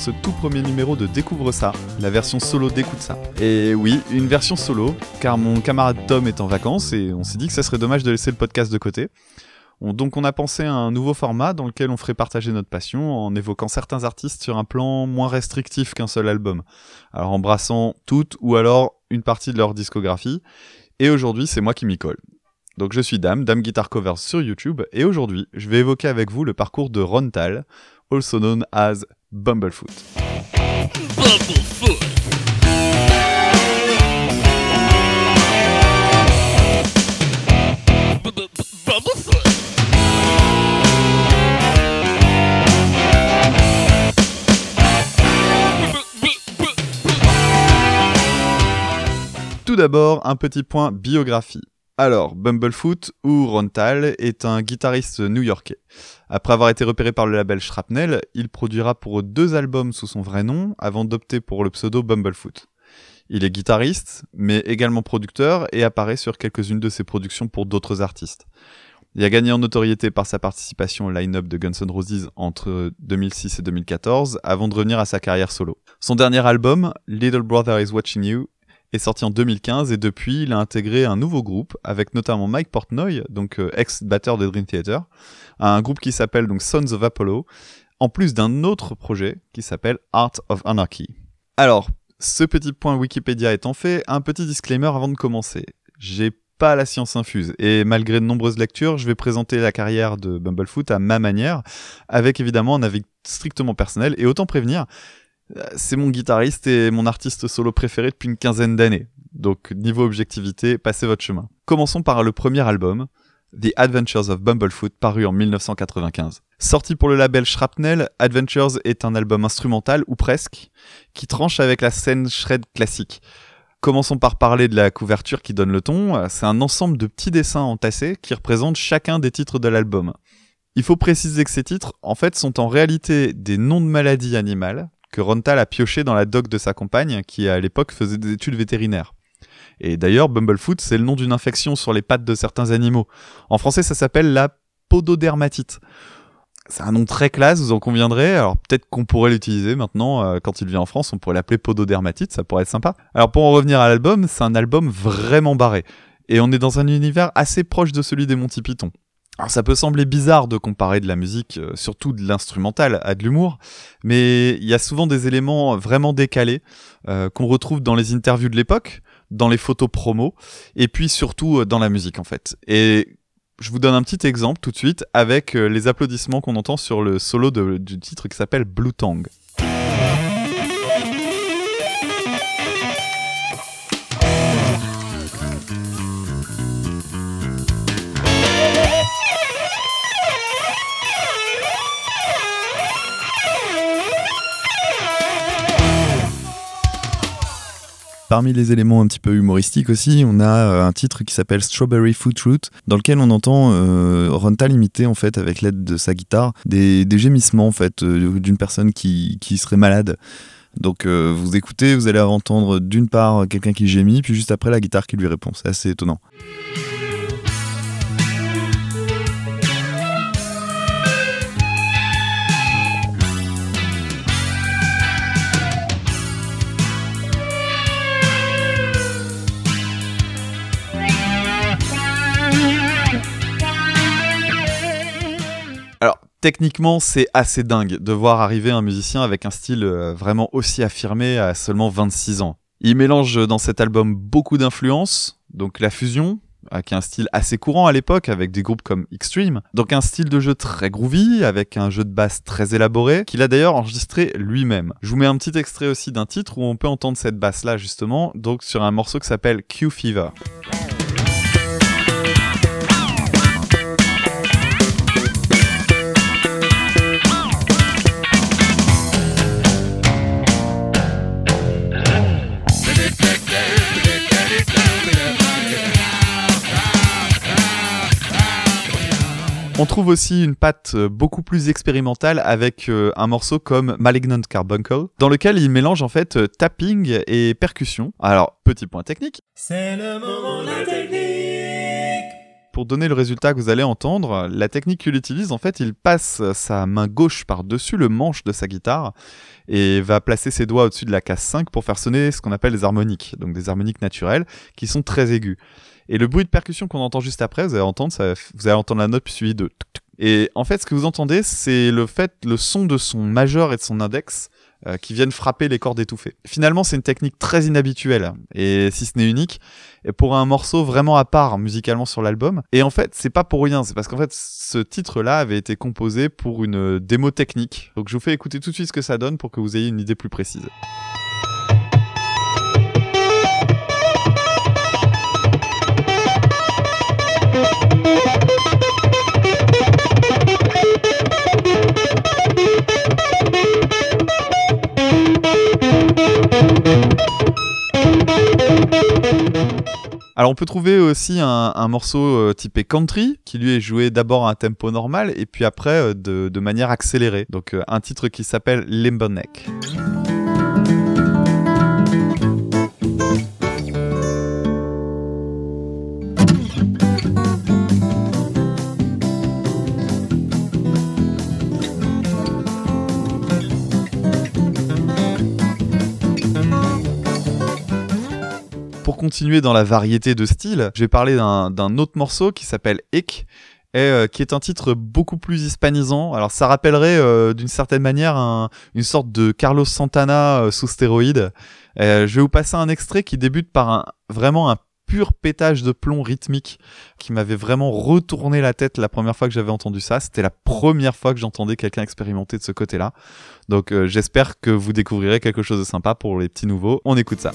ce tout premier numéro de Découvre ça, la version solo d'Écoute ça. Et oui, une version solo, car mon camarade Tom est en vacances et on s'est dit que ça serait dommage de laisser le podcast de côté. donc on a pensé à un nouveau format dans lequel on ferait partager notre passion en évoquant certains artistes sur un plan moins restrictif qu'un seul album. Alors embrassant toute ou alors une partie de leur discographie. Et aujourd'hui c'est moi qui m'y colle. Donc je suis Dame, Dame Guitar Covers sur YouTube, et aujourd'hui je vais évoquer avec vous le parcours de Ron Tal, also known as Bumblefoot. Tout d'abord, un petit point biographie. Alors, Bumblefoot ou Rontal est un guitariste new-yorkais. Après avoir été repéré par le label Shrapnel, il produira pour deux albums sous son vrai nom avant d'opter pour le pseudo Bumblefoot. Il est guitariste, mais également producteur et apparaît sur quelques-unes de ses productions pour d'autres artistes. Il a gagné en notoriété par sa participation au line-up de Guns N' Roses entre 2006 et 2014 avant de revenir à sa carrière solo. Son dernier album, Little Brother is Watching You, est sorti en 2015 et depuis il a intégré un nouveau groupe avec notamment Mike Portnoy, donc euh, ex-batteur de Dream Theater, un groupe qui s'appelle donc Sons of Apollo, en plus d'un autre projet qui s'appelle Art of Anarchy. Alors, ce petit point Wikipédia étant fait, un petit disclaimer avant de commencer. J'ai pas la science infuse et malgré de nombreuses lectures, je vais présenter la carrière de Bumblefoot à ma manière, avec évidemment un avis strictement personnel et autant prévenir, c'est mon guitariste et mon artiste solo préféré depuis une quinzaine d'années. Donc niveau objectivité, passez votre chemin. Commençons par le premier album, The Adventures of Bumblefoot, paru en 1995. Sorti pour le label Shrapnel, Adventures est un album instrumental, ou presque, qui tranche avec la scène shred classique. Commençons par parler de la couverture qui donne le ton. C'est un ensemble de petits dessins entassés qui représentent chacun des titres de l'album. Il faut préciser que ces titres, en fait, sont en réalité des noms de maladies animales, que Rontal a pioché dans la doc de sa compagne, qui à l'époque faisait des études vétérinaires. Et d'ailleurs, Bumblefoot, c'est le nom d'une infection sur les pattes de certains animaux. En français, ça s'appelle la pododermatite. C'est un nom très classe, vous en conviendrez. Alors peut-être qu'on pourrait l'utiliser maintenant, euh, quand il vient en France, on pourrait l'appeler pododermatite, ça pourrait être sympa. Alors pour en revenir à l'album, c'est un album vraiment barré. Et on est dans un univers assez proche de celui des Monty Python. Alors ça peut sembler bizarre de comparer de la musique, euh, surtout de l'instrumental, à de l'humour, mais il y a souvent des éléments vraiment décalés euh, qu'on retrouve dans les interviews de l'époque, dans les photos promo, et puis surtout euh, dans la musique en fait. Et je vous donne un petit exemple tout de suite avec les applaudissements qu'on entend sur le solo du titre qui s'appelle Blue Tang. Parmi les éléments un petit peu humoristiques aussi, on a euh, un titre qui s'appelle Strawberry Foot Root, dans lequel on entend euh, Rontal imiter en fait avec l'aide de sa guitare des, gémissements en fait euh, d'une personne qui, qui, serait malade. Donc vous écoutez, vous allez entendre d'une part quelqu'un qui gémit, puis juste après la guitare qui lui répond. C'est assez étonnant. Techniquement, c'est assez dingue de voir arriver un musicien avec un style euh, vraiment aussi affirmé à seulement 26 ans. Il mélange dans cet album beaucoup d'influences, donc la fusion, qui est un style assez courant à l'époque avec des groupes comme Extreme. Donc un style de jeu très groovy avec un jeu de basse très élaboré qu'il a d'ailleurs enregistré lui-même. Je vous mets un petit extrait aussi d'un titre où on peut entendre cette basse là justement, donc sur un morceau qui s'appelle Q Fever. On trouve aussi une patte euh, beaucoup plus expérimentale avec euh, un morceau comme Malignant Carbuncle, dans lequel il mélange en fait euh, tapping et percussion. Alors, petit point technique. C'est le moment de la technique pour donner le résultat que vous allez entendre, la technique qu'il utilise, en fait, il passe sa main gauche par-dessus le manche de sa guitare et va placer ses doigts au-dessus de la case 5 pour faire sonner ce qu'on appelle des harmoniques, donc des harmoniques naturelles qui sont très aigus. Et le bruit de percussion qu'on entend juste après, vous allez entendre, ça, vous allez entendre la note puis suivie de et en fait, ce que vous entendez, c'est le fait, le son de son majeur et de son index euh, qui viennent frapper les cordes étouffées. Finalement, c'est une technique très inhabituelle et si ce n'est unique, pour un morceau vraiment à part musicalement sur l'album. Et en fait, c'est pas pour rien, c'est parce qu'en fait, ce titre-là avait été composé pour une démo technique. Donc, je vous fais écouter tout de suite ce que ça donne pour que vous ayez une idée plus précise. Alors on peut trouver aussi un, morceau euh, typé country qui lui est joué d'abord à un tempo normal et puis après euh, de, de, manière accélérée. Donc euh, un titre qui s'appelle Limberneck. Continuer dans la variété de styles, je vais parler d'un autre morceau qui s'appelle Ek. Et, euh, qui est un titre beaucoup plus hispanisant. Alors ça rappellerait euh, d'une certaine manière une sorte de Carlos Santana euh, sous stéroïde. je vais vous passer un extrait qui débute par un, vraiment un pur pétage de plomb rythmique qui m'avait vraiment retourné la tête la première fois que j'avais entendu ça. C'était la première fois que j'entendais quelqu'un expérimenter de ce côté-là. Donc j'espère que vous découvrirez quelque chose de sympa pour les petits nouveaux. On écoute ça.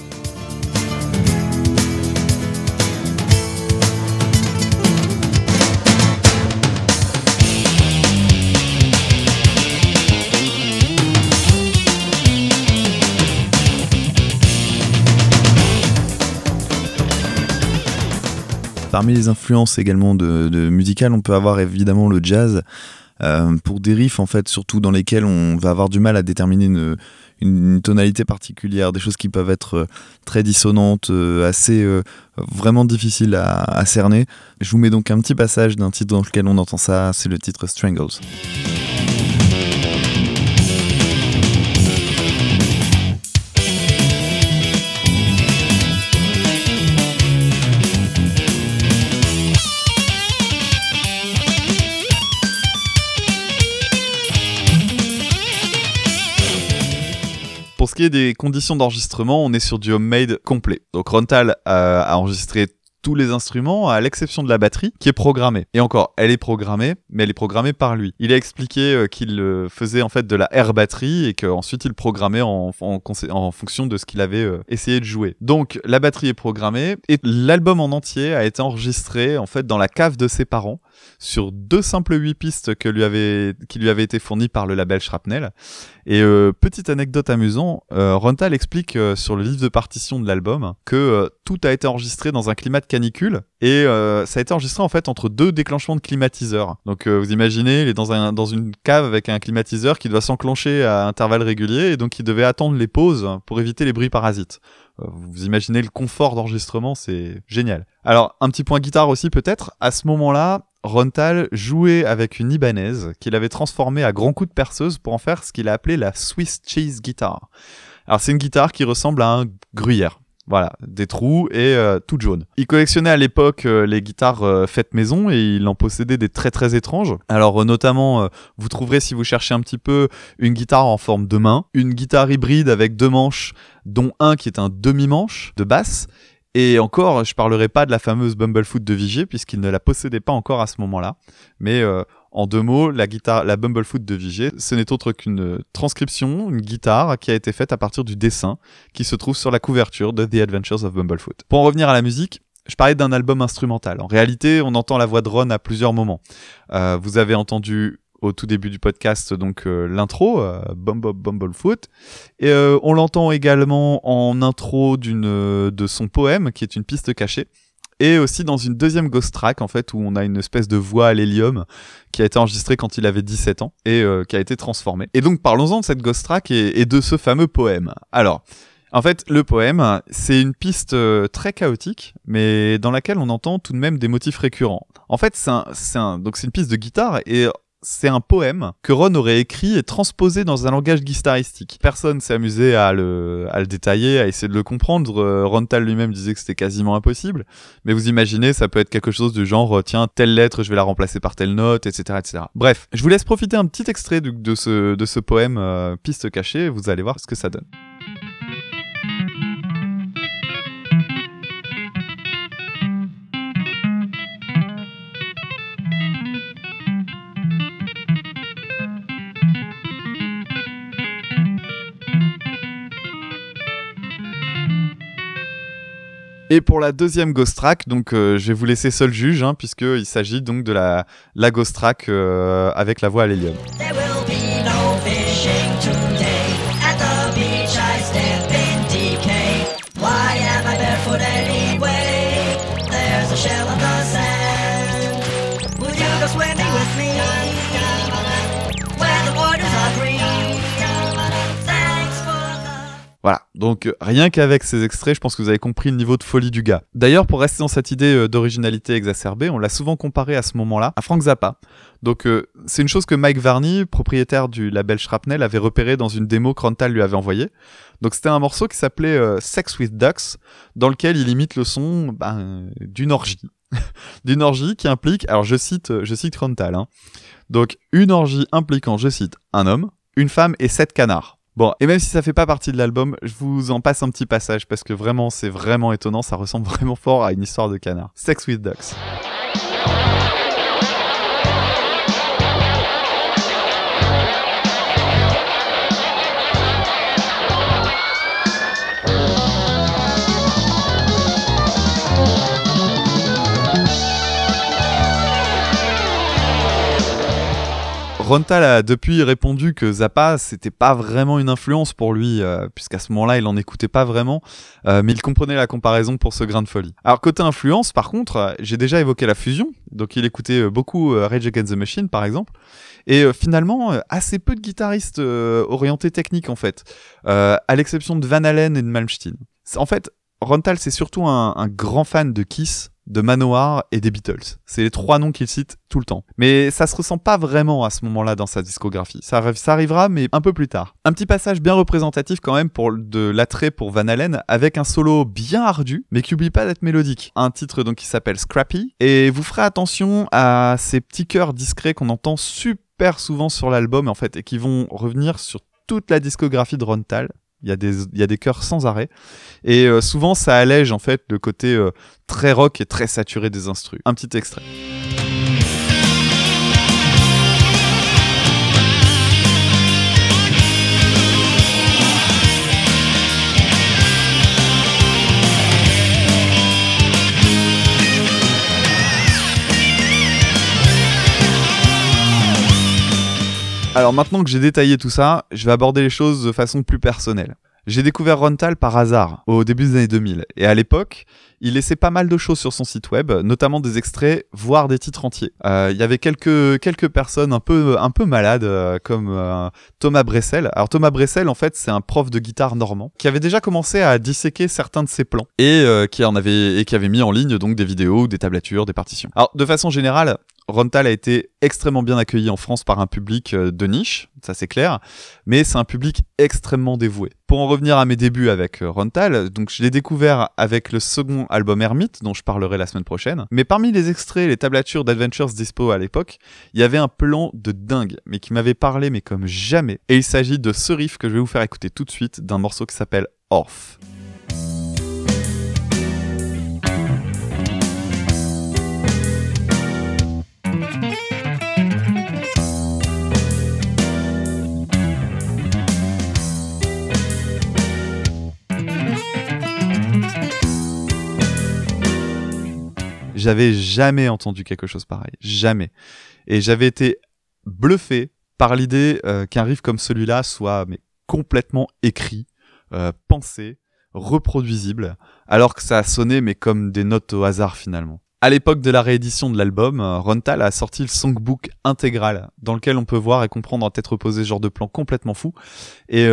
Parmi les influences également de, musicales, on peut avoir évidemment le jazz. Euh, pour des riffs en fait surtout dans lesquels on va avoir du mal à déterminer une, tonalité particulière, des choses qui peuvent être euh, très dissonantes, euh, assez vraiment difficiles à cerner. Je vous mets donc un petit passage d'un titre dans lequel on entend ça, c'est le titre Strangles. Pour ce qui est des conditions d'enregistrement, on est sur du homemade complet. Donc Rontal a, enregistré tous les instruments, à l'exception de la batterie, qui est programmée. Et encore, elle est programmée, mais elle est programmée par lui. Il a expliqué euh, qu'il euh, faisait en fait de la air batterie et qu'ensuite il programmait en, fonction de ce qu'il avait euh, essayé de jouer. Donc la batterie est programmée et l'album en entier a été enregistré en fait dans la cave de ses parents sur deux simples huit pistes que lui avait, qui lui avaient été fournies par le label Shrapnel. Et euh, petite anecdote amusante, euh, Rontal explique euh, sur le livre de partition de l'album que tout a été enregistré dans un climat de canicule et ça a été enregistré en fait entre deux déclenchements de climatiseurs. Donc vous imaginez, il est dans, un, dans une cave avec un climatiseur qui doit s'enclencher à intervalles réguliers et donc il devait attendre les pauses pour éviter les bruits parasites. Vous imaginez le confort d'enregistrement, c'est génial. Alors, un petit point guitare aussi peut-être. À ce moment-là, Rontal jouait avec une Ibanaise qu'il avait transformée à grands coups de perceuse pour en faire ce qu'il a appelé la Swiss Cheese Guitar. Alors c'est une guitare qui ressemble à un gruyère. Voilà, des trous et euh, tout jaune. Il collectionnait à l'époque euh, les guitares euh, faites maison et il en possédait des très très étranges. Alors notamment, vous trouverez si vous cherchez un petit peu une guitare en forme de main, une guitare hybride avec deux manches, dont un qui est un demi-manche de basse et encore, je parlerai pas de la fameuse Bumblefoot de Vigier puisqu'il ne la possédait pas encore à ce moment-là. Mais euh, en deux mots, la guitare, la Bumblefoot de Vigier, ce n'est autre qu'une transcription, une guitare qui a été faite à partir du dessin qui se trouve sur la couverture de The Adventures of Bumblefoot. Pour en revenir à la musique, je parlais d'un album instrumental. En réalité, on entend la voix de Ron à plusieurs moments. Euh, vous avez entendu au tout début du podcast donc euh, l'intro euh, Bumble Bumblefoot et euh, on l'entend également en intro d'une euh, de son poème qui est une piste cachée et aussi dans une deuxième ghost track en fait où on a une espèce de voix à l'hélium qui a été enregistrée quand il avait 17 ans et qui a été transformée. Et donc parlons-en de cette ghost track et, et de ce fameux poème. Alors, En fait, le poème, c'est une piste euh, très chaotique, mais dans laquelle on entend tout de même des motifs récurrents. En fait, c'est un, un, donc c'est une piste de guitare et c'est un poème que Ron aurait écrit et transposé dans un langage guitaristique. Personne s'est amusé à le, détailler, à essayer de le comprendre. Euh, Ron Tal lui-même disait que c'était quasiment impossible. Mais vous imaginez, ça peut être quelque chose du genre, euh, tiens, telle lettre, je vais la remplacer par telle note, etc., etc. Bref, je vous laisse profiter un petit extrait de, ce, de ce poème euh, Piste cachée, vous allez voir ce que ça donne. Et pour la deuxième ghost track, donc euh, je vais vous laisser seul juge, hein, puisqu'il s'agit donc de la, ghost track euh, avec la voix à l'hélium. Donc euh, rien qu'avec ces extraits, je pense que vous avez compris le niveau de folie du gars. D'ailleurs, pour rester dans cette idée euh, d'originalité exacerbée, on l'a souvent comparé à ce moment-là à Frank Zappa. Donc euh, c'est une chose que Mike Varney, propriétaire du label Shrapnel, avait repéré dans une démo que lui avait envoyée. Donc c'était un morceau qui s'appelait Sex with Ducks, dans lequel il imite le son ben, d'une orgie. d'une orgie qui implique, alors je cite, je cite Rontal, hein. donc une orgie impliquant, je cite, un homme, une femme et sept canards. Bon, et même si ça fait pas partie de l'album, je vous en passe un petit passage parce que vraiment, c'est vraiment étonnant, ça ressemble vraiment fort à une histoire de canard. Sex with Ducks. Rontal a depuis répondu que Zappa c'était pas vraiment une influence pour lui euh, puisqu'à ce moment-là il en écoutait pas vraiment euh, mais il comprenait la comparaison pour ce grain de folie. Alors côté influence par contre euh, j'ai déjà évoqué la fusion donc il écoutait beaucoup Rage Against the Machine par exemple et finalement assez peu de guitaristes orientés techniques en fait à l'exception de Van Halen et de Malmsteen. En fait Rontal c'est surtout un grand fan de Kiss de Manowar et des Beatles. C'est les trois noms qu'il cite tout le temps. Mais ça se ressent pas vraiment à ce moment-là dans sa discographie. Ça, arrivera, mais un peu plus tard. Un petit passage bien représentatif quand même pour de l'attrait pour Van Halen, avec un solo bien ardu, mais qui oublie pas d'être mélodique. Un titre donc qui s'appelle Scrappy, et vous ferez attention à ces petits chœurs discrets qu'on entend super souvent sur l'album en fait, et qui vont revenir sur toute la discographie de Ron Tal. Il y a des, il chœurs sans arrêt. Et euh, souvent, ça allège en fait le côté euh, très rock et très saturé des instrus. Un petit extrait. Alors maintenant que j'ai détaillé tout ça, je vais aborder les choses de façon plus personnelle. J'ai découvert Rontal par hasard, au début des années 2000, et à l'époque, il laissait pas mal de choses sur son site web, notamment des extraits, voire des titres entiers. Euh, il y avait quelques quelques personnes un peu un peu malades, euh, comme euh, Thomas Bressel. Alors Thomas Bressel, en fait, c'est un prof de guitare normand qui avait déjà commencé à disséquer certains de ses plans et qui en avait et qui avait mis en ligne donc des vidéos, des tablatures, des partitions. Alors de façon générale, Rontal a été extrêmement bien accueilli en France par un public euh, de niche, ça c'est clair, mais c'est un public extrêmement dévoué. Pour en revenir à mes débuts avec euh, Rontal, donc je l'ai découvert avec le second album Hermite, dont je parlerai la semaine prochaine, mais parmi les extraits, les tablatures d'Adventures Dispo à l'époque, il y avait un plan de dingue, mais qui m'avait parlé mais comme jamais, et il s'agit de ce riff que je vais vous faire écouter tout de suite d'un morceau qui s'appelle Orf. J'avais jamais entendu quelque chose pareil, jamais. Et j'avais été bluffé par l'idée euh, qu'un riff comme celui-là soit mais complètement écrit, euh, pensé, reproduisible, alors que ça a sonné mais comme des notes au hasard finalement. À l'époque de la réédition de l'album, euh, Rontal a sorti le songbook intégral, dans lequel on peut voir et comprendre en tête reposée genre de plan complètement fou. Et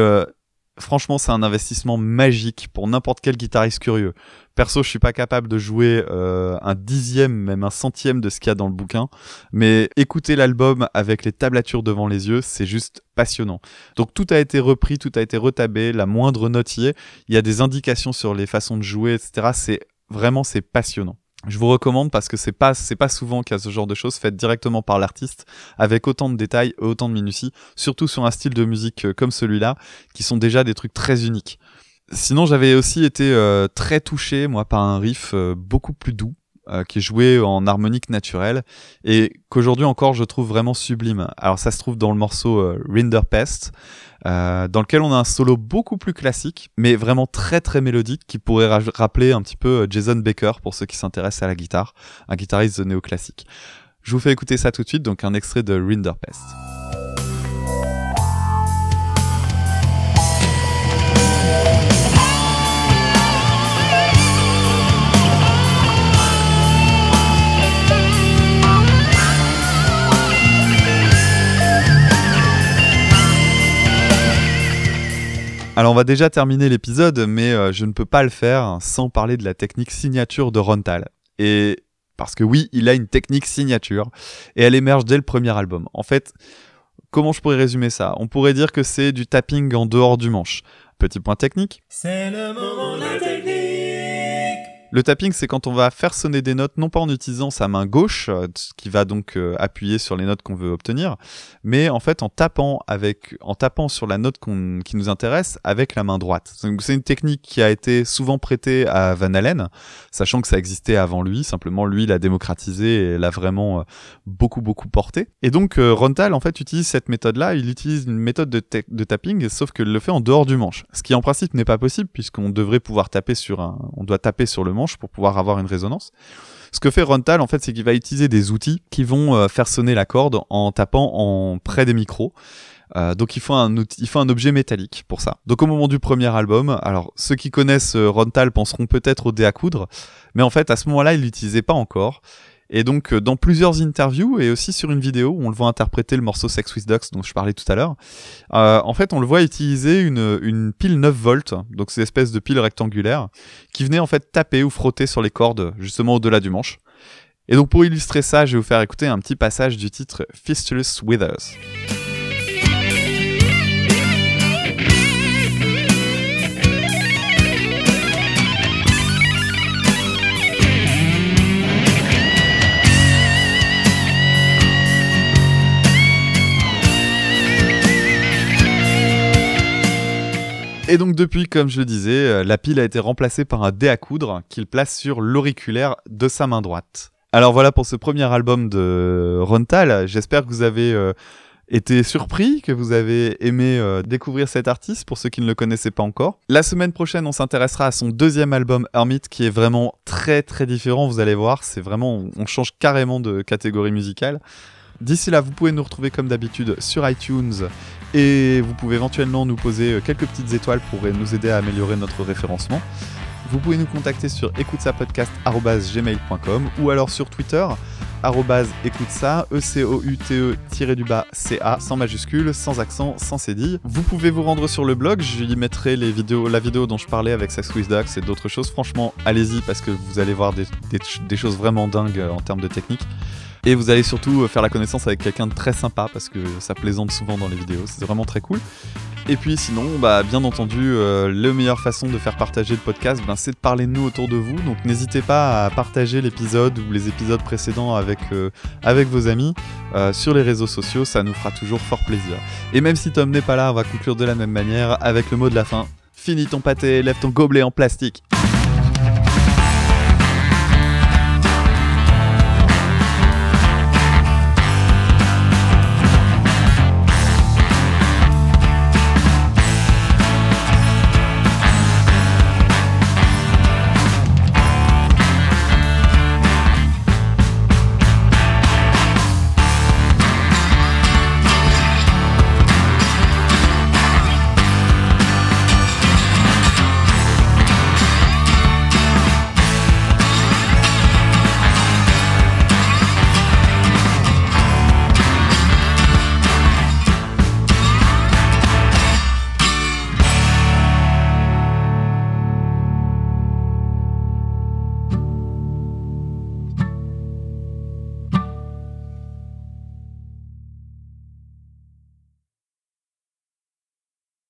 franchement, c'est un investissement magique pour n'importe quel guitariste curieux. Perso, je suis pas capable de jouer euh, un dixième, même un centième de ce qu'il y a dans le bouquin, mais écouter l'album avec les tablatures devant les yeux, c'est juste passionnant. Donc tout a été repris, tout a été retabé, la moindre note y est, il y a des indications sur les façons de jouer, etc. C'est vraiment c'est passionnant. Je vous recommande parce que c'est pas c'est pas souvent qu'il y a ce genre de choses faites directement par l'artiste avec autant de détails et autant de minutie, surtout sur un style de musique euh, comme celui-là qui sont déjà des trucs très uniques. Sinon, j'avais aussi été euh, très touché moi par un riff euh, beaucoup plus doux qui est joué en harmonique naturelle et qu'aujourd'hui encore je trouve vraiment sublime. Alors ça se trouve dans le morceau Rinderpest euh, dans lequel on a un solo beaucoup plus classique, mais vraiment très très mélodique, qui pourrait rappeler un petit peu euh, Jason Baker pour ceux qui s'intéressent à la guitare, un guitariste néoclassique. Je vous fais écouter ça tout de suite, donc un extrait de Rinderpest. Alors on va déjà terminer l'épisode, mais euh, je ne peux pas le faire sans parler de la technique signature de Rontal. Et parce que oui, il a une technique signature, et elle émerge dès le premier album. En fait, comment je pourrais résumer ça? On pourrait dire que c'est du tapping en dehors du manche. Petit point technique. C'est le moment le tapping, c'est quand on va faire sonner des notes, non pas en utilisant sa main gauche, euh, qui va donc euh, appuyer sur les notes qu'on veut obtenir, mais en fait en tapant avec, en tapant sur la note qui nous intéresse avec la main droite. C'est une technique qui a été souvent prêtée à Van Halen, sachant que ça existait avant lui. Simplement, lui l'a démocratisé et l'a vraiment euh, beaucoup beaucoup porté. Et donc Rontal en fait utilise cette méthode-là. Il utilise une méthode de, de tapping, sauf qu'il le fait en dehors du manche, ce qui en principe n'est pas possible puisqu'on devrait pouvoir taper sur un, on doit taper sur le manche pour pouvoir avoir une résonance. Ce que fait Rontal, en fait, c'est qu'il va utiliser des outils qui vont euh, faire sonner la corde en tapant en près des micros. Euh, donc il faut un il faut un objet métallique pour ça. Donc au moment du premier album, alors ceux qui connaissent euh, Rontal penseront peut-être au dé à coudre, mais en fait à ce moment-là il l'utilisait pas encore. Et donc, euh, dans plusieurs interviews et aussi sur une vidéo où on le voit interpréter le morceau Sex with Ducks dont je parlais tout à l'heure, euh, en fait, on le voit utiliser une, une pile 9 volts, donc c'est espèce de pile rectangulaire, qui venait en fait taper ou frotter sur les cordes justement au-delà du manche. Et donc, pour illustrer ça, je vais vous faire écouter un petit passage du titre Fistulous Withers. Et donc depuis, comme je le disais, euh, la pile a été remplacée par un dé à coudre qu'il place sur l'auriculaire de sa main droite. Alors voilà pour ce premier album de Rontal. J'espère que vous avez euh, été surpris, que vous avez aimé euh, découvrir cet artiste pour ceux qui ne le connaissaient pas encore. La semaine prochaine, on s'intéressera à son deuxième album Hermit qui est vraiment très très différent, vous allez voir, c'est vraiment on change carrément de catégorie musicale. D'ici là, vous pouvez nous retrouver comme d'habitude sur iTunes et vous pouvez éventuellement nous poser euh, quelques petites étoiles pour nous aider à améliorer notre référencement. Vous pouvez nous contacter sur écoutesapodcast.gmail.com ou alors sur Twitter écoute ça, e c o u t e du bas c a sans majuscule, sans accent, sans cédille. Vous pouvez vous rendre sur le blog, je y mettrai la vidéo dont je parlais avec Sex with et d'autres choses. Franchement, allez-y parce que vous allez voir des, des choses vraiment dingues euh, en termes de technique. Et vous allez surtout euh, faire la connaissance avec quelqu'un de très sympa parce que ça plaisante souvent dans les vidéos. C'est vraiment très cool. Et puis sinon, bah, bien entendu, euh, la meilleure façon de faire partager le podcast, ben, c'est de parler de nous autour de vous. Donc n'hésitez pas à partager l'épisode ou les épisodes précédents avec, euh, avec vos amis sur les réseaux sociaux, ça nous fera toujours fort plaisir. Et même si Tom n'est pas là, on va conclure de la même manière avec le mot de la fin. Finis ton pâté, lève ton gobelet en plastique.